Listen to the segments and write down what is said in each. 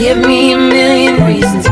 Give me a million reasons.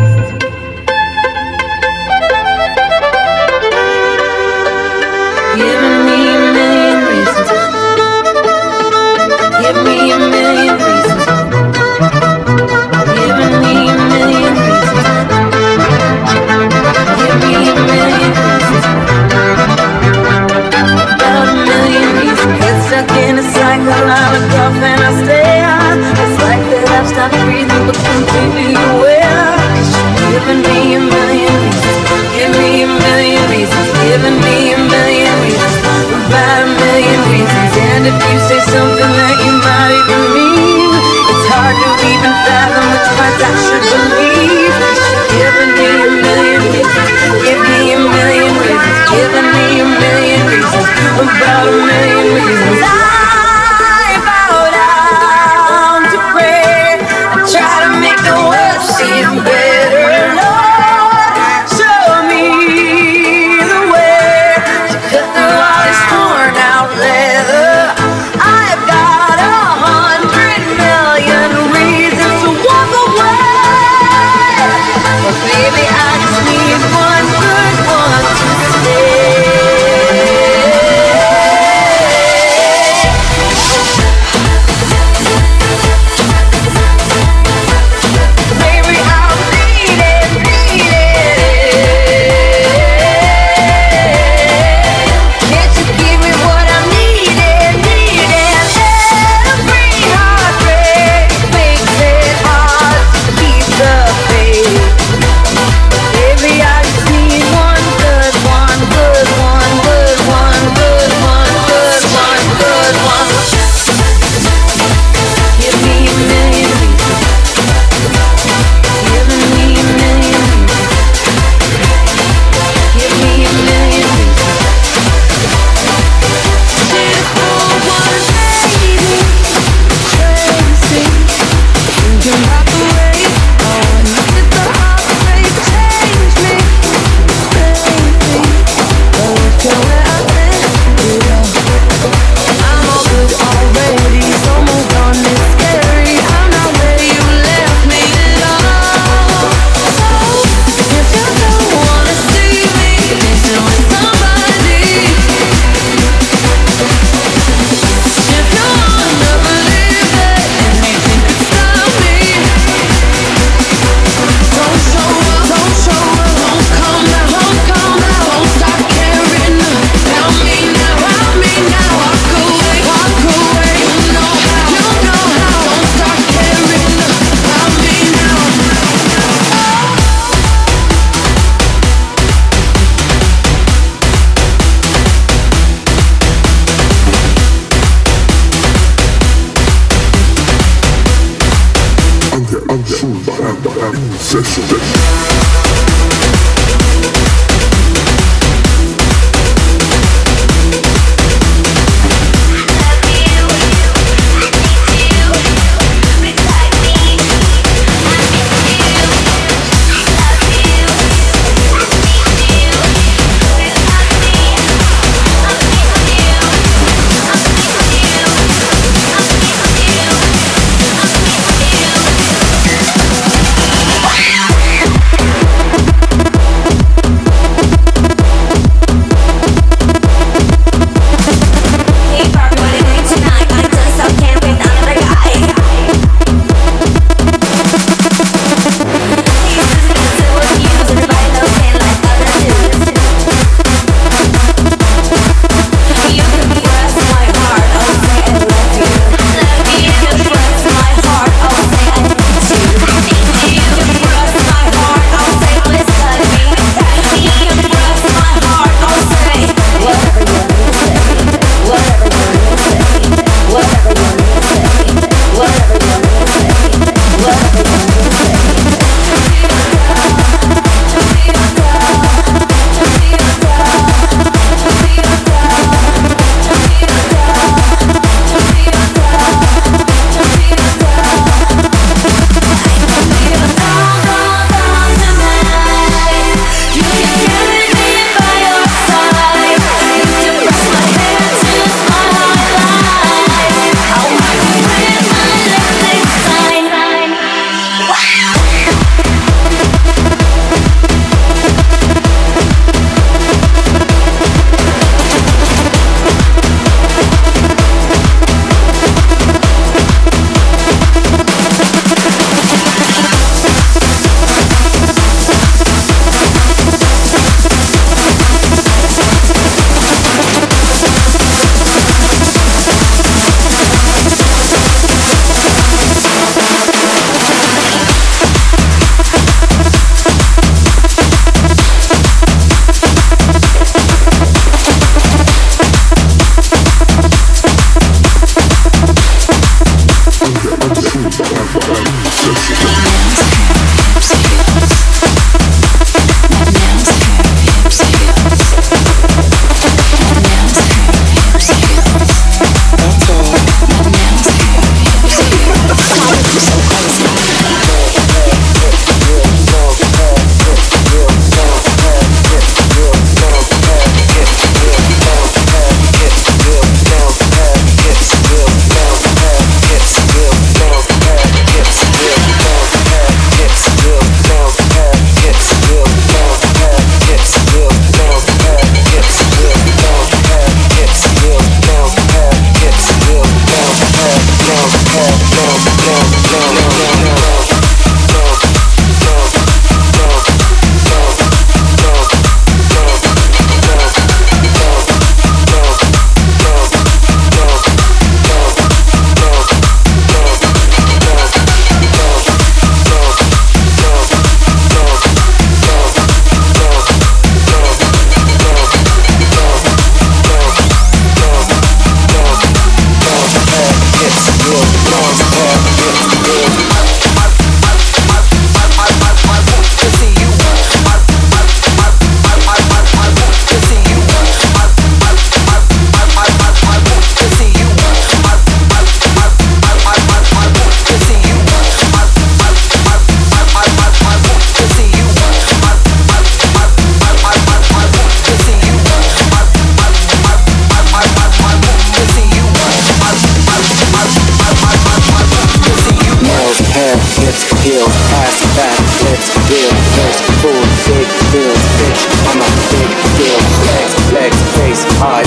Full big feels bitch, I'm a big deal. Flex, flex, face, high.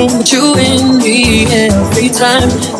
into you in me every time.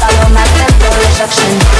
Follow my tempo, rejection.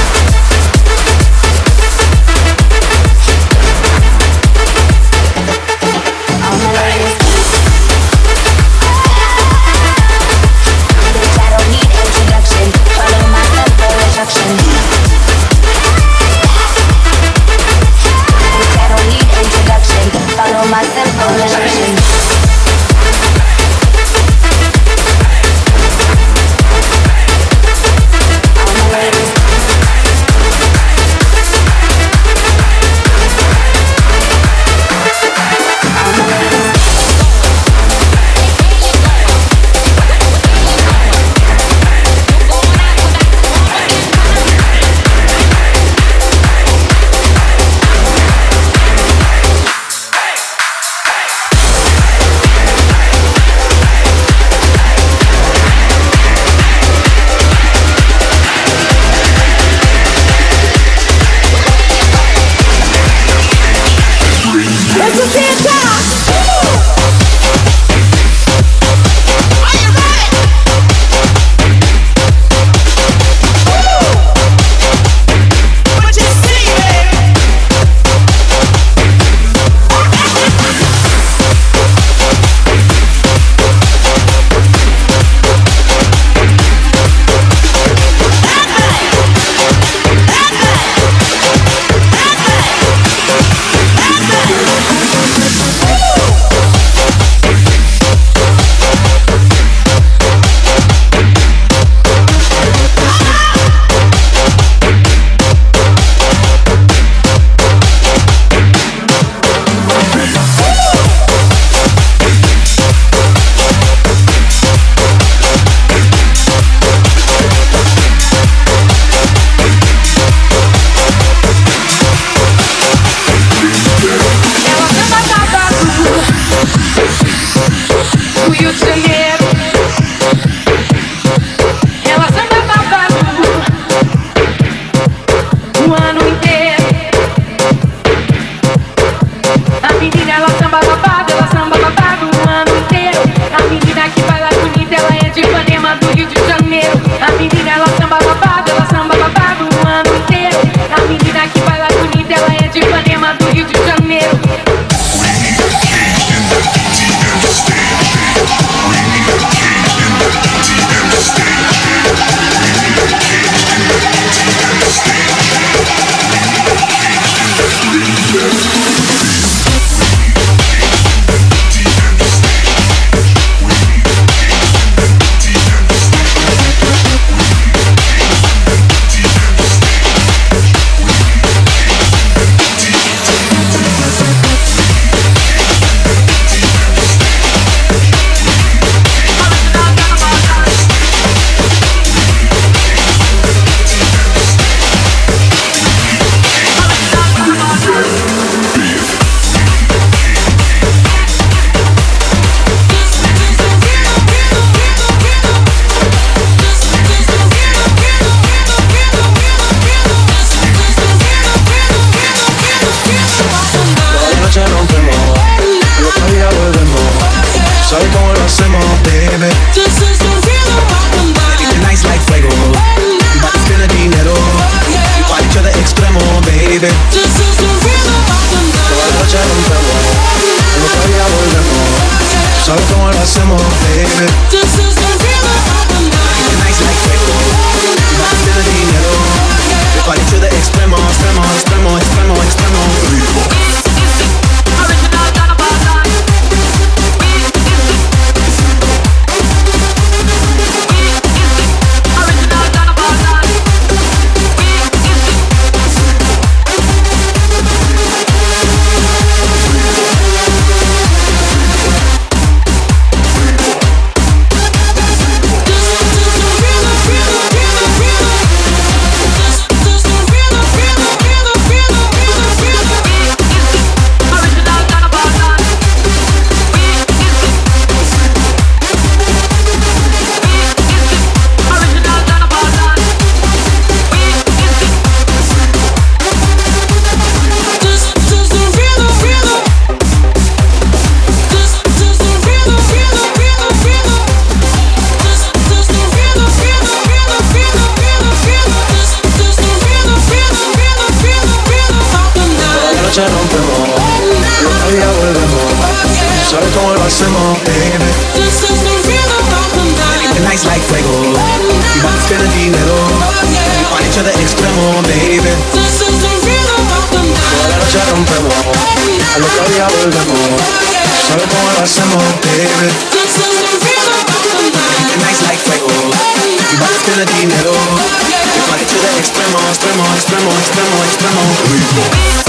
Hacemos, baby. This is the rhythm of the night. The night's like fuego. Y vamos a spend dinero. Other extremo, baby. This is the rhythm of the Toda la noche rompemos. Al otro día volvemos. ¿Sabes cómo lo hacemos, baby? This is the rhythm of the night. The night's like fuego. Y vamos a spend dinero. Other extremo, extremo, extremo, extremo, extremo.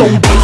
똥.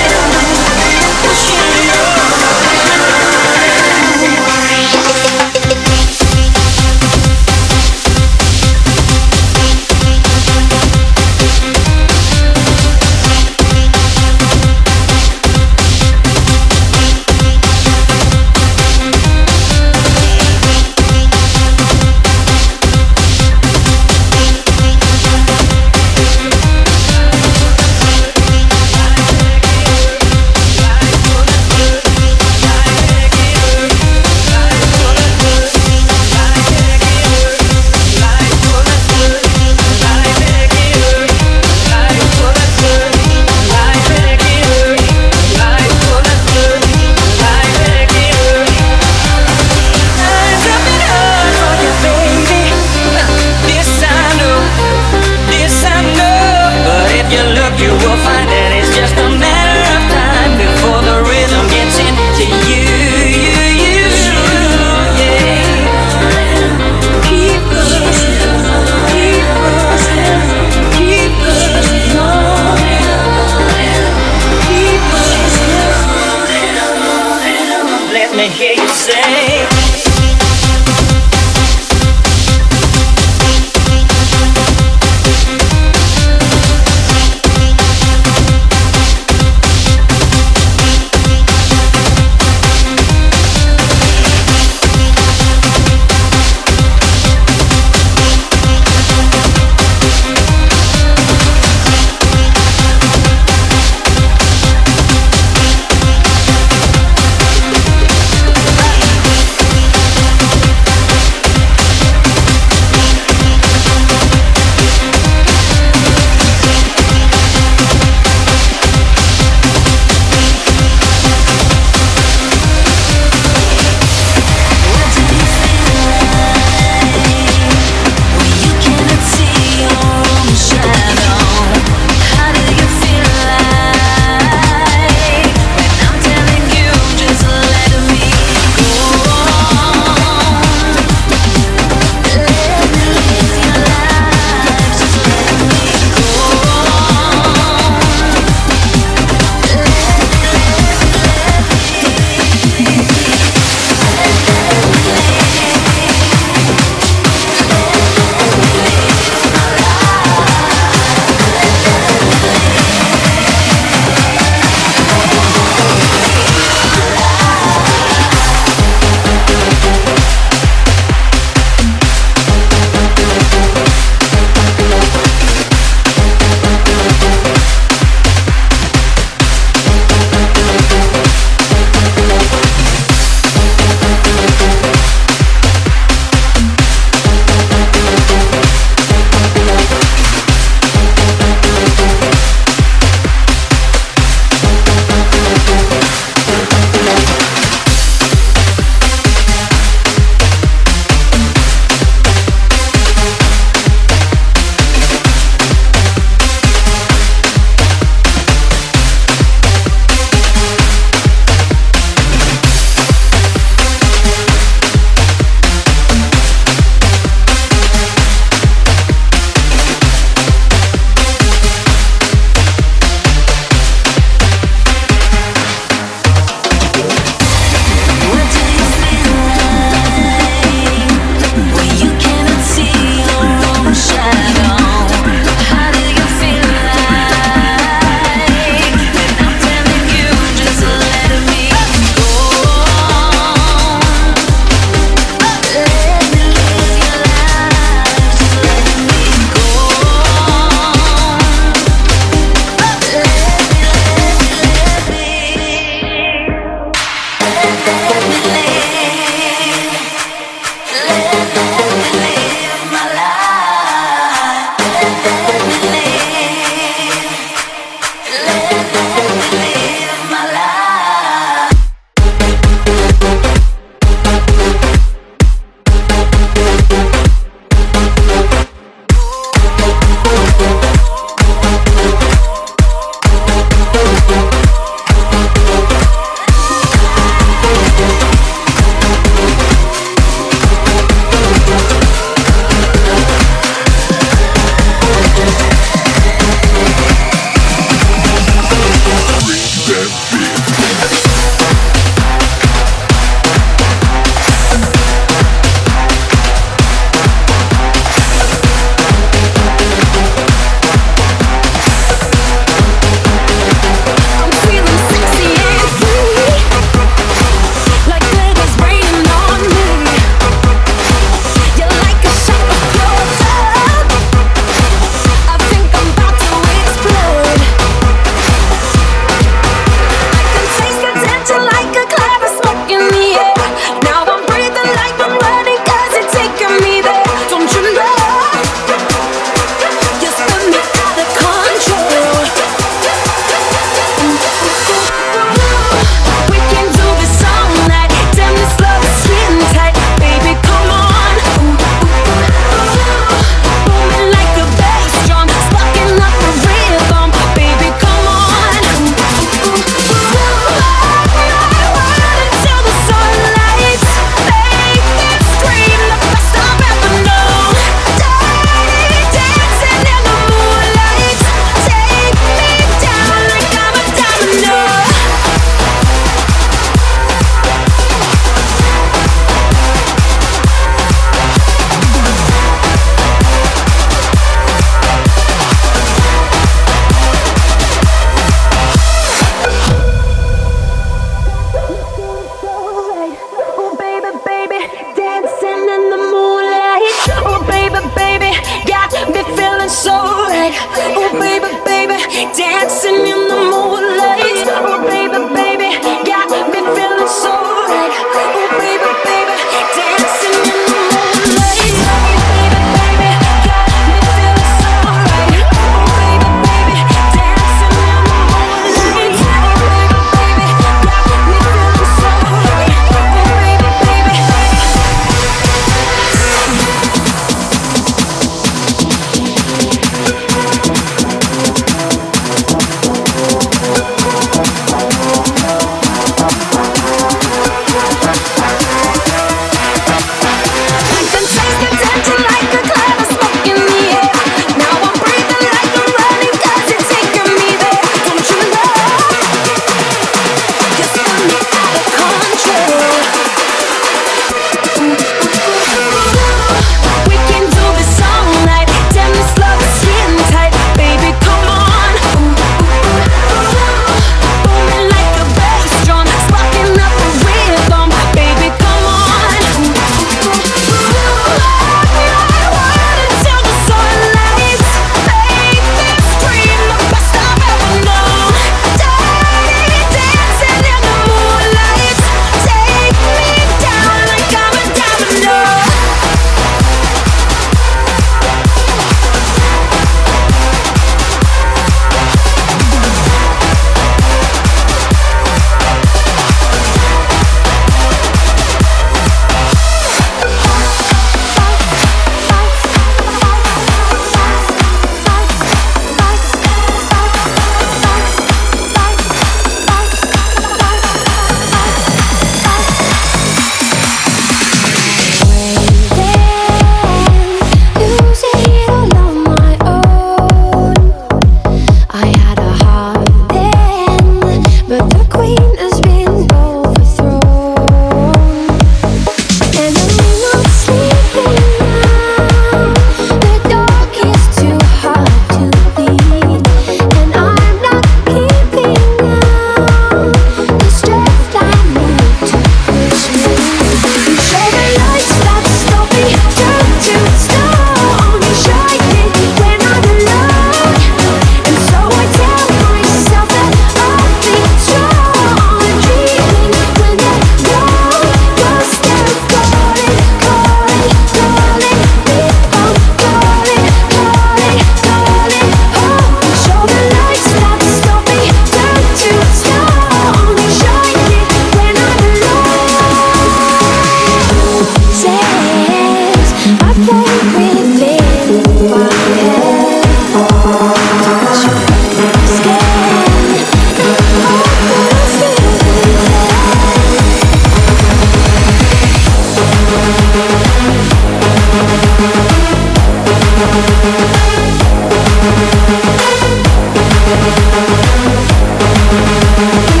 Thank